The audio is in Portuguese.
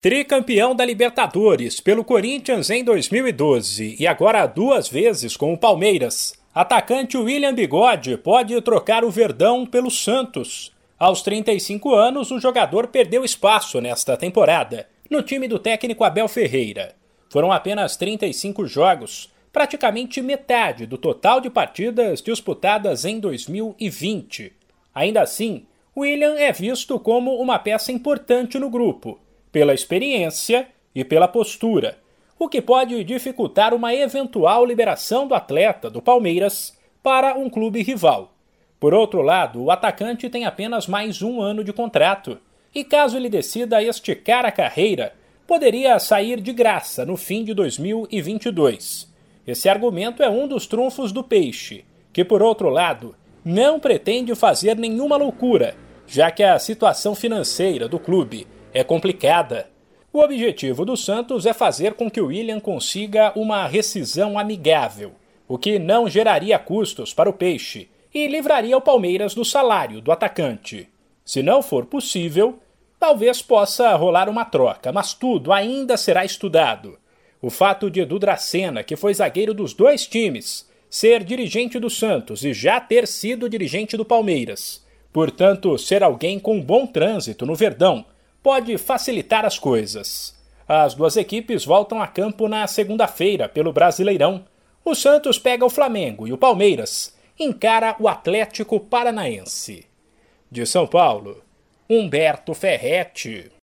Tricampeão da Libertadores pelo Corinthians em 2012 e agora duas vezes com o Palmeiras, atacante William Bigode pode trocar o Verdão pelo Santos. Aos 35 anos, o jogador perdeu espaço nesta temporada no time do técnico Abel Ferreira. Foram apenas 35 jogos, praticamente metade do total de partidas disputadas em 2020. Ainda assim, William é visto como uma peça importante no grupo pela experiência e pela postura, o que pode dificultar uma eventual liberação do atleta do Palmeiras para um clube rival. Por outro lado, o atacante tem apenas mais um ano de contrato, e caso ele decida esticar a carreira, poderia sair de graça no fim de 2022. Esse argumento é um dos trunfos do Peixe, que, por outro lado, não pretende fazer nenhuma loucura, já que a situação financeira do clube é complicada. O objetivo do Santos é fazer com que o William consiga uma rescisão amigável, o que não geraria custos para o Peixe e livraria o Palmeiras do salário do atacante. Se não for possível, talvez possa rolar uma troca, mas tudo ainda será estudado. O fato de Edu Dracena, que foi zagueiro dos dois times, ser dirigente do Santos e já ter sido dirigente do Palmeiras, portanto, ser alguém com bom trânsito no Verdão pode facilitar as coisas. As duas equipes voltam a campo na segunda-feira pelo Brasileirão. O Santos pega o Flamengo e o Palmeiras encara o Atlético Paranaense. De São Paulo, Humberto Ferretti.